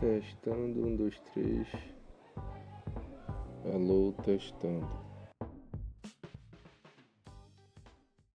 Testando, um, dois, três. Alô, testando.